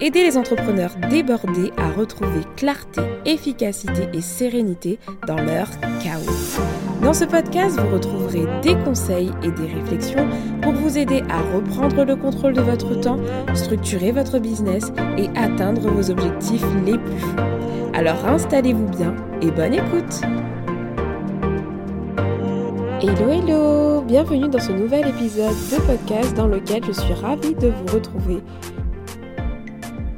Aider les entrepreneurs débordés à retrouver clarté, efficacité et sérénité dans leur chaos. Dans ce podcast, vous retrouverez des conseils et des réflexions pour vous aider à reprendre le contrôle de votre temps, structurer votre business et atteindre vos objectifs les plus fous. Alors installez-vous bien et bonne écoute Hello hello Bienvenue dans ce nouvel épisode de podcast dans lequel je suis ravie de vous retrouver.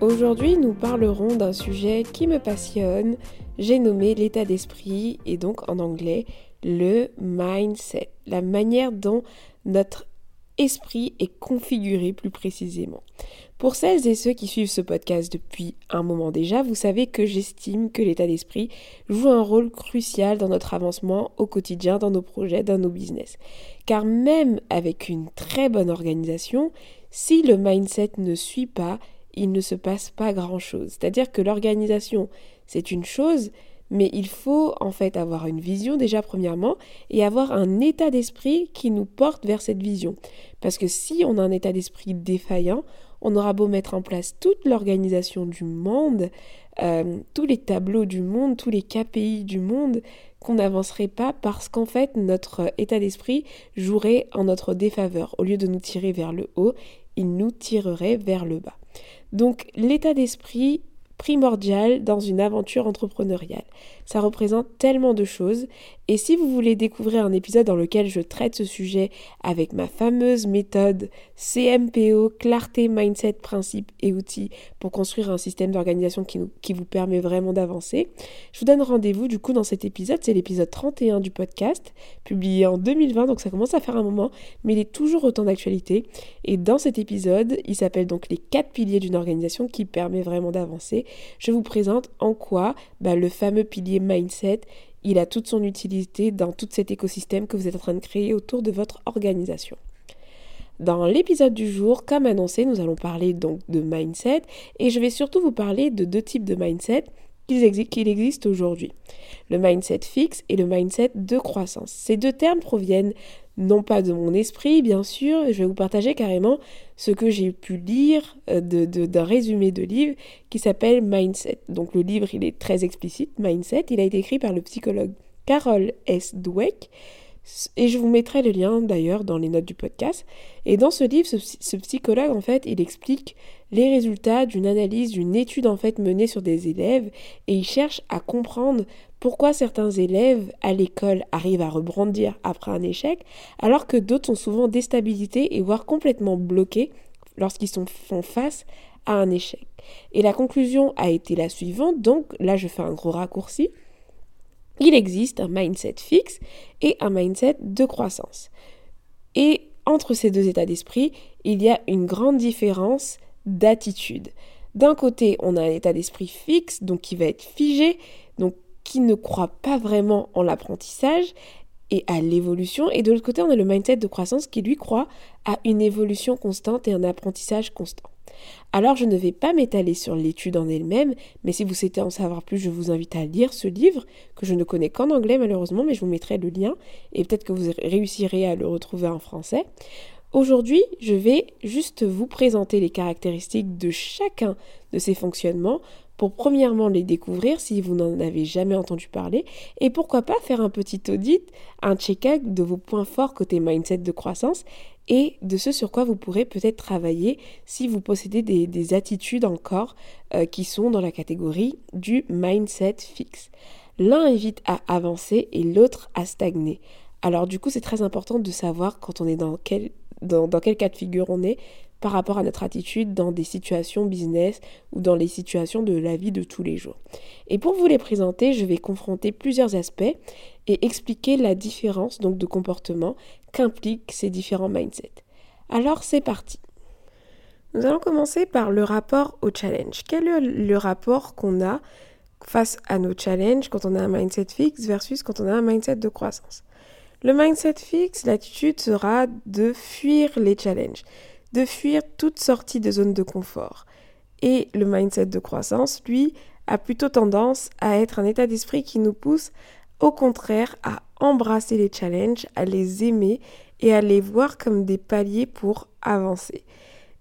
Aujourd'hui, nous parlerons d'un sujet qui me passionne. J'ai nommé l'état d'esprit et donc en anglais le mindset, la manière dont notre esprit est configuré plus précisément. Pour celles et ceux qui suivent ce podcast depuis un moment déjà, vous savez que j'estime que l'état d'esprit joue un rôle crucial dans notre avancement au quotidien, dans nos projets, dans nos business. Car même avec une très bonne organisation, si le mindset ne suit pas, il ne se passe pas grand-chose. C'est-à-dire que l'organisation, c'est une chose, mais il faut en fait avoir une vision déjà premièrement et avoir un état d'esprit qui nous porte vers cette vision. Parce que si on a un état d'esprit défaillant, on aura beau mettre en place toute l'organisation du monde, euh, tous les tableaux du monde, tous les KPI du monde, qu'on n'avancerait pas parce qu'en fait notre état d'esprit jouerait en notre défaveur. Au lieu de nous tirer vers le haut, il nous tirerait vers le bas. Donc l'état d'esprit primordial dans une aventure entrepreneuriale. Ça représente tellement de choses et si vous voulez découvrir un épisode dans lequel je traite ce sujet avec ma fameuse méthode CMPO, clarté, mindset, principes et outils pour construire un système d'organisation qui, vous permet vraiment d'avancer, je vous donne rendez-vous du coup dans cet épisode. C'est l'épisode 31 du podcast, publié en 2020, donc ça commence à faire un moment, mais il est toujours autant d'actualité. Et dans cet épisode, il s'appelle donc les quatre piliers d'une organisation qui permet vraiment d'avancer. Je vous présente en quoi bah, le fameux pilier mindset il a toute son utilité dans tout cet écosystème que vous êtes en train de créer autour de votre organisation. Dans l'épisode du jour, comme annoncé, nous allons parler donc de mindset et je vais surtout vous parler de deux types de mindset qu'il existe aujourd'hui. Le mindset fixe et le mindset de croissance. Ces deux termes proviennent non pas de mon esprit, bien sûr, je vais vous partager carrément ce que j'ai pu lire euh, d'un résumé de livre qui s'appelle Mindset. Donc le livre, il est très explicite, Mindset, il a été écrit par le psychologue Carol S. Dweck, et je vous mettrai le lien d'ailleurs dans les notes du podcast. Et dans ce livre, ce, psychologue, en fait, il explique les résultats d'une analyse, d'une étude en fait menée sur des élèves, et il cherche à comprendre pourquoi certains élèves à l'école arrivent à rebondir après un échec, alors que d'autres sont souvent déstabilisés et voire complètement bloqués lorsqu'ils font face à un échec. Et la conclusion a été la suivante, donc là je fais un gros raccourci il existe un mindset fixe et un mindset de croissance. Et entre ces deux états d'esprit, il y a une grande différence d'attitude. D'un côté, on a un état d'esprit fixe, donc qui va être figé, donc qui ne croit pas vraiment en l'apprentissage et à l'évolution. Et de l'autre côté, on a le mindset de croissance qui lui croit à une évolution constante et un apprentissage constant. Alors je ne vais pas m'étaler sur l'étude en elle-même, mais si vous souhaitez en savoir plus, je vous invite à lire ce livre, que je ne connais qu'en anglais malheureusement, mais je vous mettrai le lien, et peut-être que vous réussirez à le retrouver en français. Aujourd'hui, je vais juste vous présenter les caractéristiques de chacun de ces fonctionnements pour premièrement les découvrir si vous n'en avez jamais entendu parler et pourquoi pas faire un petit audit, un check-up de vos points forts côté mindset de croissance et de ce sur quoi vous pourrez peut-être travailler si vous possédez des, attitudes encore euh, qui sont dans la catégorie du mindset fixe. L'un évite à avancer et l'autre à stagner. Alors du coup c'est très important de savoir quand on est dans quel, dans quel cas de figure on est par rapport à notre attitude dans des situations business ou dans les situations de la vie de tous les jours. Et pour vous les présenter, je vais confronter plusieurs aspects et expliquer la différence donc de comportement qu'impliquent ces différents mindsets. Alors c'est parti. Nous allons commencer par le rapport au challenge. Quel est le rapport qu'on a face à nos challenges quand on a un mindset fixe versus quand on a un mindset de croissance? Le mindset fixe, l'attitude sera de fuir les challenges de fuir toute sortie de zone de confort. Et le mindset de croissance, lui, a plutôt tendance à être un état d'esprit qui nous pousse au contraire à embrasser les challenges, à les aimer et à les voir comme des paliers pour avancer.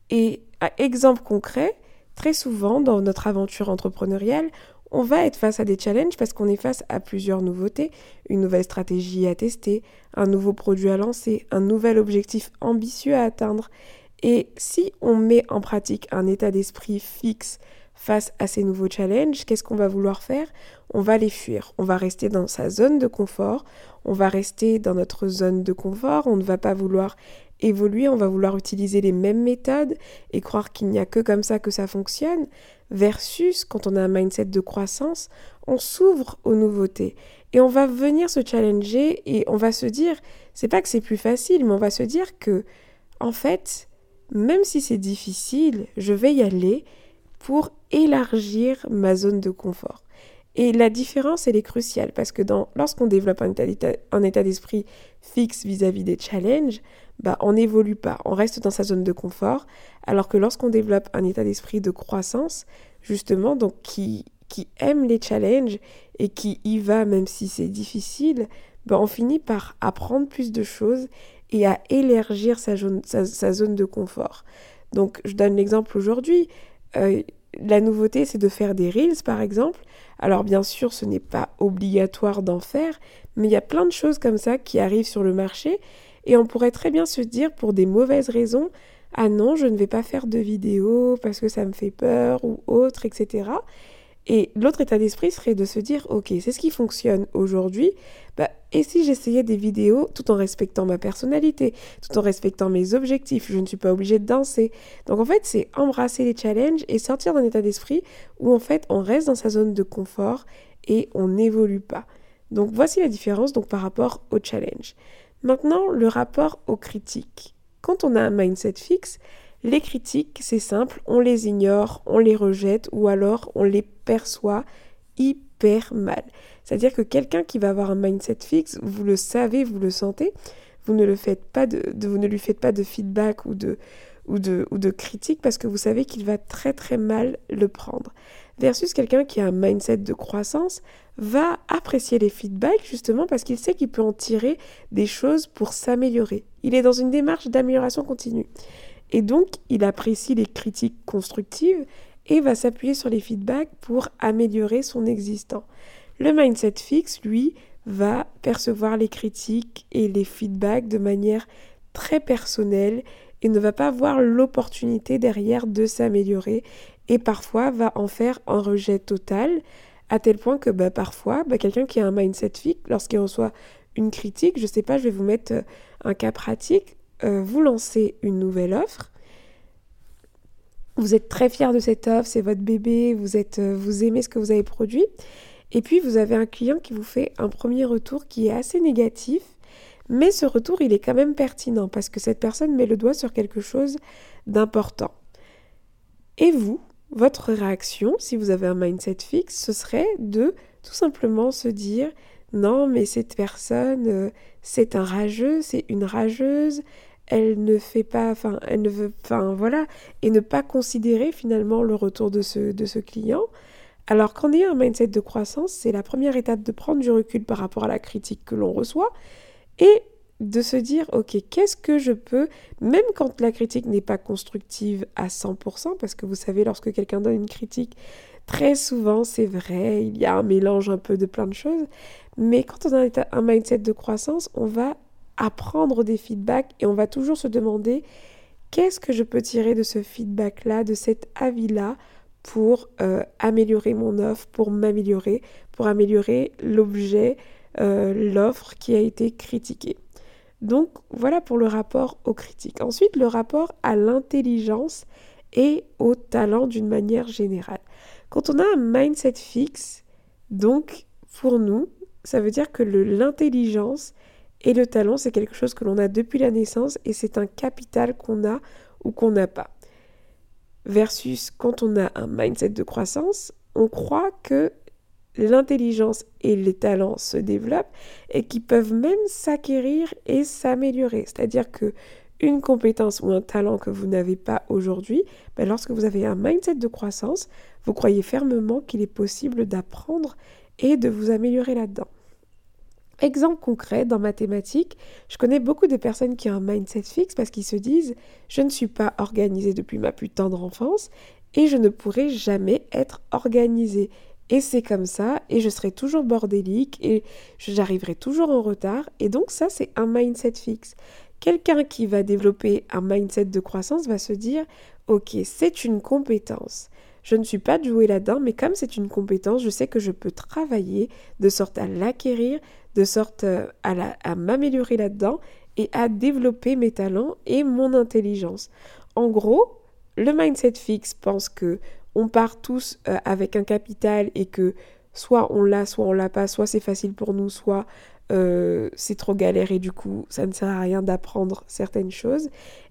Et à exemple concret, très souvent dans notre aventure entrepreneuriale, on va être face à des challenges parce qu'on est face à plusieurs nouveautés, une nouvelle stratégie à tester, un nouveau produit à lancer, un nouvel objectif ambitieux à atteindre. Et si on met en pratique un état d'esprit fixe face à ces nouveaux challenges, qu'est-ce qu'on va vouloir faire? On va les fuir. On va rester dans sa zone de confort, on va rester dans notre zone de confort, on ne va pas vouloir évoluer, on va vouloir utiliser les mêmes méthodes et croire qu'il n'y a que comme ça que ça fonctionne, versus quand on a un mindset de croissance, on s'ouvre aux nouveautés. Et on va venir se challenger et on va se dire, c'est pas que c'est plus facile, mais on va se dire que, en fait, même si c'est difficile, je vais y aller pour élargir ma zone de confort. Et la différence, elle est cruciale parce que lorsqu'on développe un état, d'esprit fixe vis-à-vis des challenges, bah, on n'évolue pas, on reste dans sa zone de confort, alors que lorsqu'on développe un état d'esprit de croissance, justement, donc qui, qui aime les challenges et qui y va même si c'est difficile, bah, on finit par apprendre plus de choses et à élargir sa zone, de confort. Donc, je donne l'exemple aujourd'hui. Euh, la nouveauté, c'est de faire des reels, par exemple. Alors bien sûr, ce n'est pas obligatoire d'en faire, mais il y a plein de choses comme ça qui arrivent sur le marché et on pourrait très bien se dire pour des mauvaises raisons, ah non, je ne vais pas faire de vidéo parce que ça me fait peur ou autre, etc. Et l'autre état d'esprit serait de se dire, ok, c'est ce qui fonctionne aujourd'hui, bah, et si j'essayais des vidéos tout en respectant ma personnalité, tout en respectant mes objectifs, je ne suis pas obligée de danser. Donc en fait, c'est embrasser les challenges et sortir d'un état d'esprit où en fait on reste dans sa zone de confort et on n'évolue pas. Donc voici la différence donc par rapport au challenge. Maintenant, le rapport aux critiques. Quand on a un mindset fixe, les critiques, c'est simple, on les ignore, on les rejette ou alors on les perçoit hyper mal. C'est-à-dire que quelqu'un qui va avoir un mindset fixe, vous le savez, vous le sentez, vous ne, le faites pas de, lui faites pas de feedback ou de, ou de, ou de critique parce que vous savez qu'il va très très mal le prendre. Versus quelqu'un qui a un mindset de croissance va apprécier les feedbacks justement parce qu'il sait qu'il peut en tirer des choses pour s'améliorer. Il est dans une démarche d'amélioration continue. Et donc, il apprécie les critiques constructives et va s'appuyer sur les feedbacks pour améliorer son existant. Le mindset fixe, lui, va percevoir les critiques et les feedbacks de manière très personnelle et ne va pas voir l'opportunité derrière de s'améliorer et parfois va en faire un rejet total à tel point que bah, parfois, bah, quelqu'un qui a un mindset fixe, lorsqu'il reçoit une critique, je ne sais pas, je vais vous mettre euh, un cas pratique, euh, vous lancez une nouvelle offre, vous êtes très fier de cette offre, c'est votre bébé, vous, êtes, euh, vous aimez ce que vous avez produit, et puis vous avez un client qui vous fait un premier retour qui est assez négatif, mais ce retour, il est quand même pertinent parce que cette personne met le doigt sur quelque chose d'important. Et vous, votre réaction, si vous avez un mindset fixe, ce serait de tout simplement se dire non, mais cette personne, euh, c'est un rageux, c'est une rageuse, elle ne fait pas, enfin, elle ne veut, enfin, voilà, et ne pas considérer finalement le retour de ce, de ce client. Alors qu'en ayant un mindset de croissance, c'est la première étape de prendre du recul par rapport à la critique que l'on reçoit et de se dire, ok, qu'est-ce que je peux, même quand la critique n'est pas constructive à 100%, parce que vous savez, lorsque quelqu'un donne une critique, très souvent, c'est vrai, il y a un mélange un peu de plein de choses, mais quand on a un mindset de croissance, on va apprendre des feedbacks et on va toujours se demander qu'est-ce que je peux tirer de ce feedback-là, de cet avis-là, pour euh, améliorer mon offre, pour m'améliorer, pour améliorer l'objet, euh, l'offre qui a été critiquée. Donc voilà pour le rapport aux critiques. Ensuite, le rapport à l'intelligence et au talent d'une manière générale. Quand on a un mindset fixe, donc pour nous, ça veut dire que l'intelligence et le talent, c'est quelque chose que l'on a depuis la naissance et c'est un capital qu'on a ou qu'on n'a pas. Versus quand on a un mindset de croissance, on croit que l'intelligence et les talents se développent et qui peuvent même s'acquérir et s'améliorer. C'est-à-dire que une compétence ou un talent que vous n'avez pas aujourd'hui, ben lorsque vous avez un mindset de croissance, vous croyez fermement qu'il est possible d'apprendre et de vous améliorer là-dedans. Exemple concret, dans mathématiques, je connais beaucoup de personnes qui ont un mindset fixe parce qu'ils se disent je ne suis pas organisé depuis ma plus tendre enfance et je ne pourrai jamais être organisé. Et c'est comme ça, et je serai toujours bordélique, et j'arriverai toujours en retard. Et donc ça, c'est un mindset fixe. Quelqu'un qui va développer un mindset de croissance va se dire, ok, c'est une compétence. Je ne suis pas doué là-dedans, mais comme c'est une compétence, je sais que je peux travailler de sorte à l'acquérir, de sorte euh, à, m'améliorer là-dedans et à développer mes talents et mon intelligence. En gros, le mindset fixe pense que on part tous euh, avec un capital et que soit on l'a, soit on l'a pas, soit c'est facile pour nous, soit euh, c'est trop galère et du coup ça ne sert à rien d'apprendre certaines choses.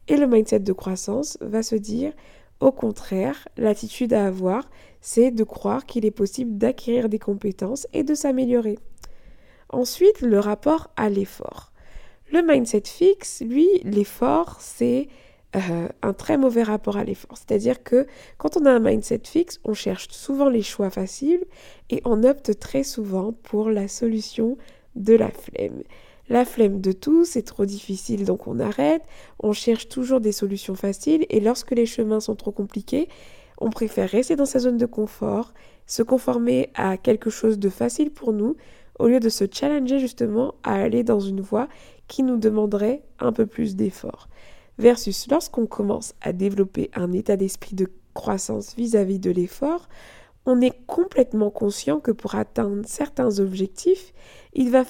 Et le mindset de croissance va se dire au contraire, l'attitude à avoir, c'est de croire qu'il est possible d'acquérir des compétences et de s'améliorer. Ensuite, le rapport à l'effort. Le mindset fixe, lui, l'effort, c'est euh, un très mauvais rapport à l'effort. C'est-à-dire que quand on a un mindset fixe, on cherche souvent les choix faciles et on opte très souvent pour la solution de la flemme. La flemme de tout, c'est trop difficile, donc on arrête. On cherche toujours des solutions faciles et lorsque les chemins sont trop compliqués, on préfère rester dans sa zone de confort, se conformer à quelque chose de facile pour nous, au lieu de se challenger justement à aller dans une voie qui nous demanderait un peu plus d'effort. Versus lorsqu'on commence à développer un état d'esprit de croissance vis-à-vis de l'effort, on est complètement conscient que pour atteindre certains objectifs, il va,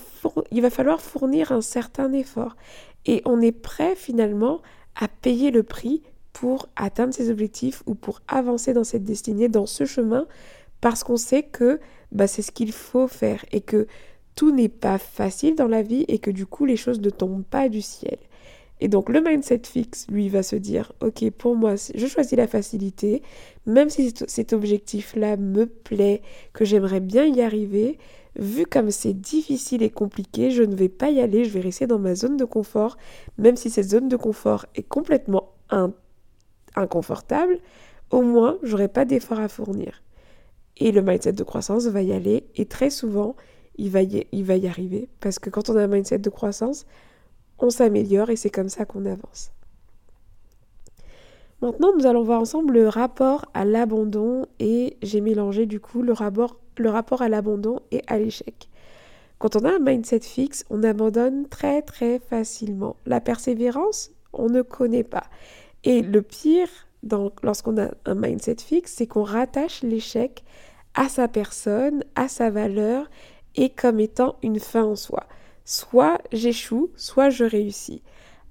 il va falloir fournir un certain effort. Et on est prêt finalement à payer le prix pour atteindre ces objectifs ou pour avancer dans cette destinée, dans ce chemin, parce qu'on sait que bah, c'est ce qu'il faut faire et que tout n'est pas facile dans la vie et que du coup les choses ne tombent pas du ciel. Et donc le mindset fixe, lui, va se dire, ok, pour moi, je choisis la facilité, même si cet objectif-là me plaît, que j'aimerais bien y arriver, vu comme c'est difficile et compliqué, je ne vais pas y aller, je vais rester dans ma zone de confort, même si cette zone de confort est complètement inconfortable, au moins, j'aurai pas d'effort à fournir. Et le mindset de croissance va y aller, et très souvent, il va y arriver, parce que quand on a un mindset de croissance, on s'améliore et c'est comme ça qu'on avance. Maintenant, nous allons voir ensemble le rapport à l'abandon et j'ai mélangé du coup le rapport, le rapport à l'abandon et à l'échec. Quand on a un mindset fixe, on abandonne très très facilement. La persévérance, on ne connaît pas. Et le pire, lorsqu'on a un mindset fixe, c'est qu'on rattache l'échec à sa personne, à sa valeur et comme étant une fin en soi soit j'échoue, soit je réussis.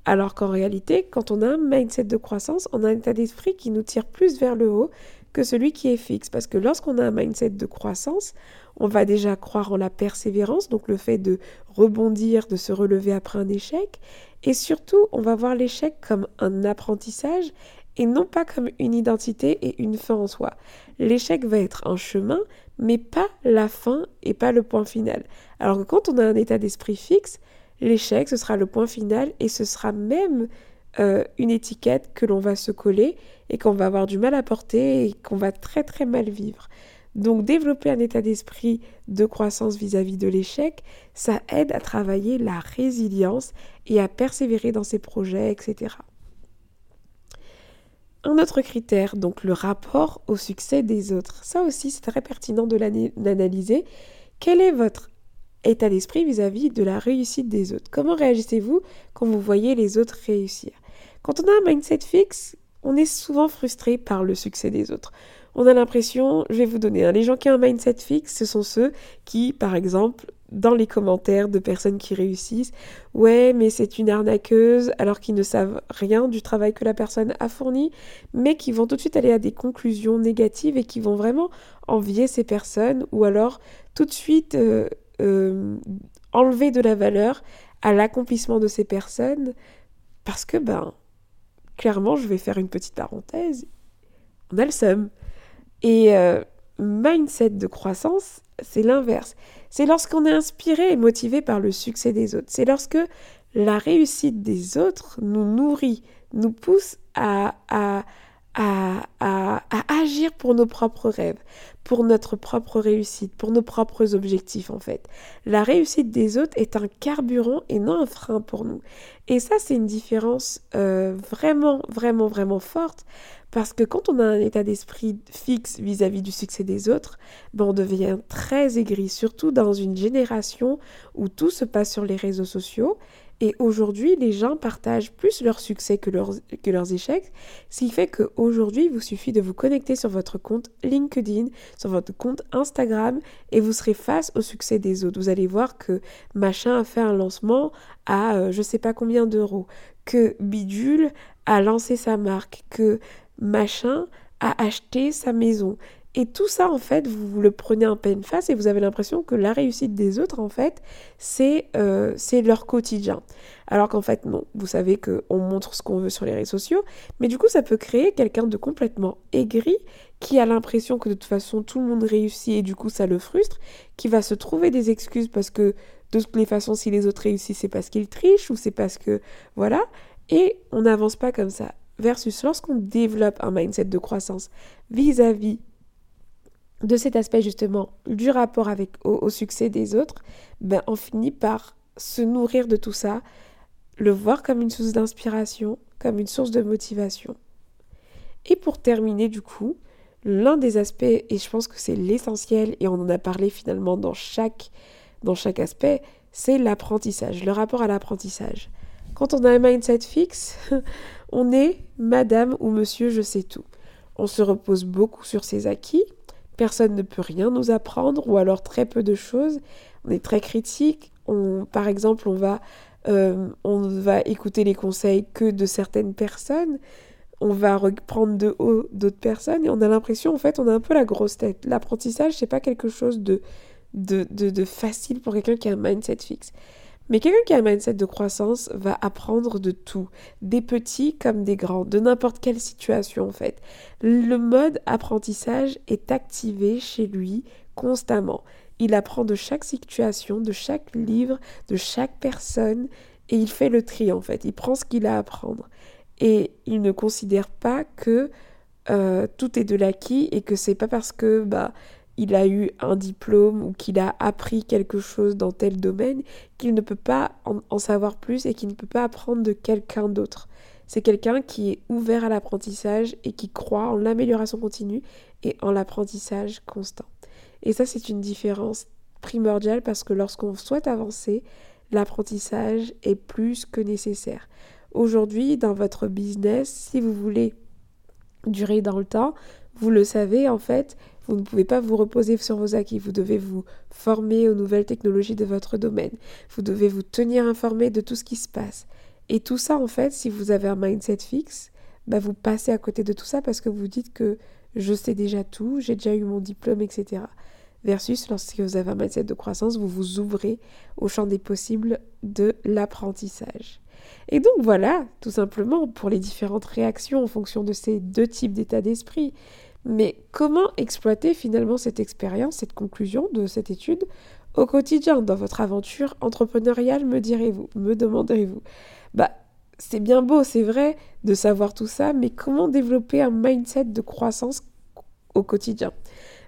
Alors qu'en réalité, quand on a un mindset de croissance, on a un état d'esprit qui nous tire plus vers le haut que celui qui est fixe. Parce que lorsqu'on a un mindset de croissance, on va déjà croire en la persévérance, donc le fait de rebondir, de se relever après un échec. Et surtout, on va voir l'échec comme un apprentissage et non pas comme une identité et une fin en soi. L'échec va être un chemin, mais pas la fin et pas le point final. Alors que quand on a un état d'esprit fixe, l'échec, ce sera le point final et ce sera même euh, une étiquette que l'on va se coller et qu'on va avoir du mal à porter et qu'on va très très mal vivre. Donc développer un état d'esprit de croissance vis-à-vis -vis de l'échec, ça aide à travailler la résilience et à persévérer dans ses projets, etc. Un autre critère, donc le rapport au succès des autres. Ça aussi, c'est très pertinent de l'analyser. Quel est votre état d'esprit vis-à-vis de la réussite des autres? Comment réagissez-vous quand vous voyez les autres réussir? Quand on a un mindset fixe, on est souvent frustré par le succès des autres. On a l'impression, je vais vous donner, les gens qui ont un mindset fixe, ce sont ceux qui, par exemple, dans les commentaires de personnes qui réussissent, ouais, mais c'est une arnaqueuse, alors qu'ils ne savent rien du travail que la personne a fourni, mais qui vont tout de suite aller à des conclusions négatives et qui vont vraiment envier ces personnes, ou alors tout de suite euh, euh, enlever de la valeur à l'accomplissement de ces personnes, parce que, ben, clairement, je vais faire une petite parenthèse, on a le seum. Et euh, mindset de croissance, c'est l'inverse. C'est lorsqu'on est inspiré et motivé par le succès des autres. C'est lorsque la réussite des autres nous nourrit, nous pousse à, à, agir pour nos propres rêves, pour notre propre réussite, pour nos propres objectifs en fait. La réussite des autres est un carburant et non un frein pour nous. Et ça, c'est une différence euh, vraiment, vraiment, vraiment forte parce que quand on a un état d'esprit fixe vis-à-vis du succès des autres, ben on devient très aigri, surtout dans une génération où tout se passe sur les réseaux sociaux. Et aujourd'hui, les gens partagent plus leurs succès que leurs, échecs, ce qui fait qu'aujourd'hui, il vous suffit de vous connecter sur votre compte LinkedIn, sur votre compte Instagram, et vous serez face au succès des autres. Vous allez voir que machin a fait un lancement à je euh, je sais pas combien d'euros, que Bidule a lancé sa marque, que machin a acheté sa maison. Et tout ça, en fait, vous le prenez en pleine face et vous avez l'impression que la réussite des autres, en fait, c'est euh, leur quotidien. Alors qu'en fait, non. Vous savez qu'on montre ce qu'on veut sur les réseaux sociaux, mais du coup, ça peut créer quelqu'un de complètement aigri qui a l'impression que de toute façon, tout le monde réussit et du coup, ça le frustre, qui va se trouver des excuses parce que de toutes les façons, si les autres réussissent, c'est parce qu'ils trichent ou c'est parce que... Voilà. Et on n'avance pas comme ça versus lorsqu'on développe un mindset de croissance vis-à-vis de cet aspect justement du rapport avec au, succès des autres, ben on finit par se nourrir de tout ça, le voir comme une source d'inspiration, comme une source de motivation. Et pour terminer du coup, l'un des aspects, et je pense que c'est l'essentiel, et on en a parlé finalement dans chaque, dans chaque aspect, c'est l'apprentissage, le rapport à l'apprentissage. Quand on a un mindset fixe, on est madame ou monsieur je sais tout. On se repose beaucoup sur ses acquis, personne ne peut rien nous apprendre ou alors très peu de choses. On est très critique. On, par exemple, on va, euh, on va écouter les conseils que de certaines personnes. On va reprendre de haut d'autres personnes et on a l'impression, en fait, on a un peu la grosse tête. L'apprentissage, c'est pas quelque chose de, de, de facile pour quelqu'un qui a un mindset fixe. Mais quelqu'un qui a un mindset de croissance va apprendre de tout, des petits comme des grands, de n'importe quelle situation en fait. Le mode apprentissage est activé chez lui constamment. Il apprend de chaque situation, de chaque livre, de chaque personne, et il fait le tri en fait. Il prend ce qu'il a à apprendre. Et il ne considère pas que euh, tout est de l'acquis et que c'est pas parce que bah il a eu un diplôme ou qu'il a appris quelque chose dans tel domaine, qu'il ne peut pas en, savoir plus et qu'il ne peut pas apprendre de quelqu'un d'autre. C'est quelqu'un qui est ouvert à l'apprentissage et qui croit en l'amélioration continue et en l'apprentissage constant. Et ça, c'est une différence primordiale parce que lorsqu'on souhaite avancer, l'apprentissage est plus que nécessaire. Aujourd'hui, dans votre business, si vous voulez durer dans le temps, vous le savez, en fait, vous ne pouvez pas vous reposer sur vos acquis. Vous devez vous former aux nouvelles technologies de votre domaine. Vous devez vous tenir informé de tout ce qui se passe. Et tout ça, en fait, si vous avez un mindset fixe, bah vous passez à côté de tout ça parce que vous dites que je sais déjà tout, j'ai déjà eu mon diplôme, etc. Versus lorsque vous avez un mindset de croissance, vous vous ouvrez au champ des possibles de l'apprentissage. Et donc voilà, tout simplement, pour les différentes réactions en fonction de ces deux types d'état d'esprit. Mais comment exploiter finalement cette expérience, cette conclusion de cette étude au quotidien dans votre aventure entrepreneuriale, me direz-vous, me demanderez-vous? Bah, c'est bien beau, c'est vrai, de savoir tout ça, mais comment développer un mindset de croissance au quotidien?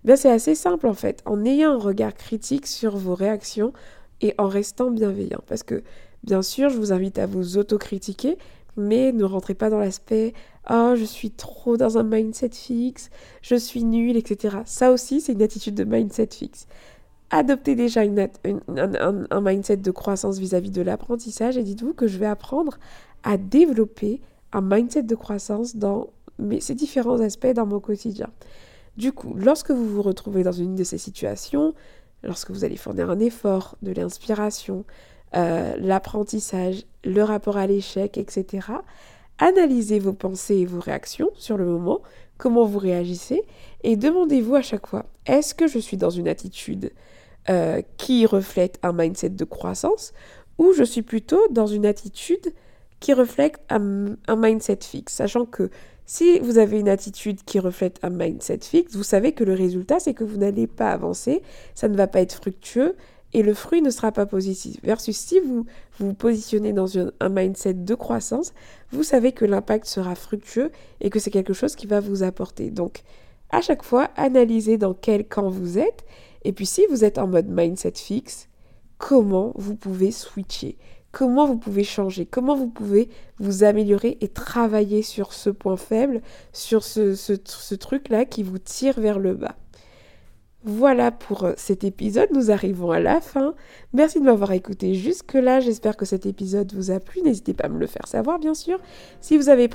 Bien, c'est assez simple en fait, en ayant un regard critique sur vos réactions et en restant bienveillant. Parce que, bien sûr, je vous invite à vous autocritiquer, mais ne rentrez pas dans l'aspect oh je suis trop dans un mindset fixe, je suis nul, etc. Ça aussi c'est une attitude de mindset fixe. Adoptez déjà un, mindset de croissance vis-à-vis de l'apprentissage et dites-vous que je vais apprendre à développer un mindset de croissance dans ces différents aspects dans mon quotidien. Du coup, lorsque vous vous retrouvez dans une de ces situations, lorsque vous allez fournir un effort, de l'inspiration, euh, l'apprentissage, le rapport à l'échec, etc., analysez vos pensées et vos réactions sur le moment, comment vous réagissez, et demandez-vous à chaque fois, est-ce que je suis dans une attitude euh, qui reflète un mindset de croissance, ou je suis plutôt dans une attitude qui reflète un, un mindset fixe, sachant que si vous avez une attitude qui reflète un mindset fixe, vous savez que le résultat, c'est que vous n'allez pas avancer, ça ne va pas être fructueux, et le fruit ne sera pas positif. Versus si vous vous positionnez dans un mindset de croissance, vous savez que l'impact sera fructueux et que c'est quelque chose qui va vous apporter. Donc, à chaque fois, analysez dans quel camp vous êtes. Et puis, si vous êtes en mode mindset fixe, comment vous pouvez switcher? Comment vous pouvez changer? Comment vous pouvez vous améliorer et travailler sur ce point faible, sur ce, truc-là qui vous tire vers le bas? Voilà pour euh, cet épisode, nous arrivons à la fin. Merci de m'avoir écouté jusque-là, j'espère que cet épisode vous a plu, n'hésitez pas à me le faire savoir bien sûr. Si vous avez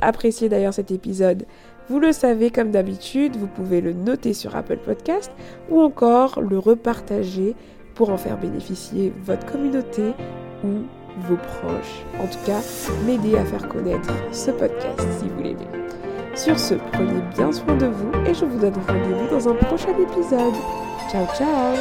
apprécié d'ailleurs cet épisode, vous le savez comme d'habitude, vous pouvez le noter sur Apple Podcast ou encore le repartager pour en faire bénéficier votre communauté ou vos proches. En tout cas, m'aider à faire connaître ce podcast si vous l'aimez. Sur ce, prenez bien soin de vous et je vous donne rendez-vous dans un prochain épisode. Ciao ciao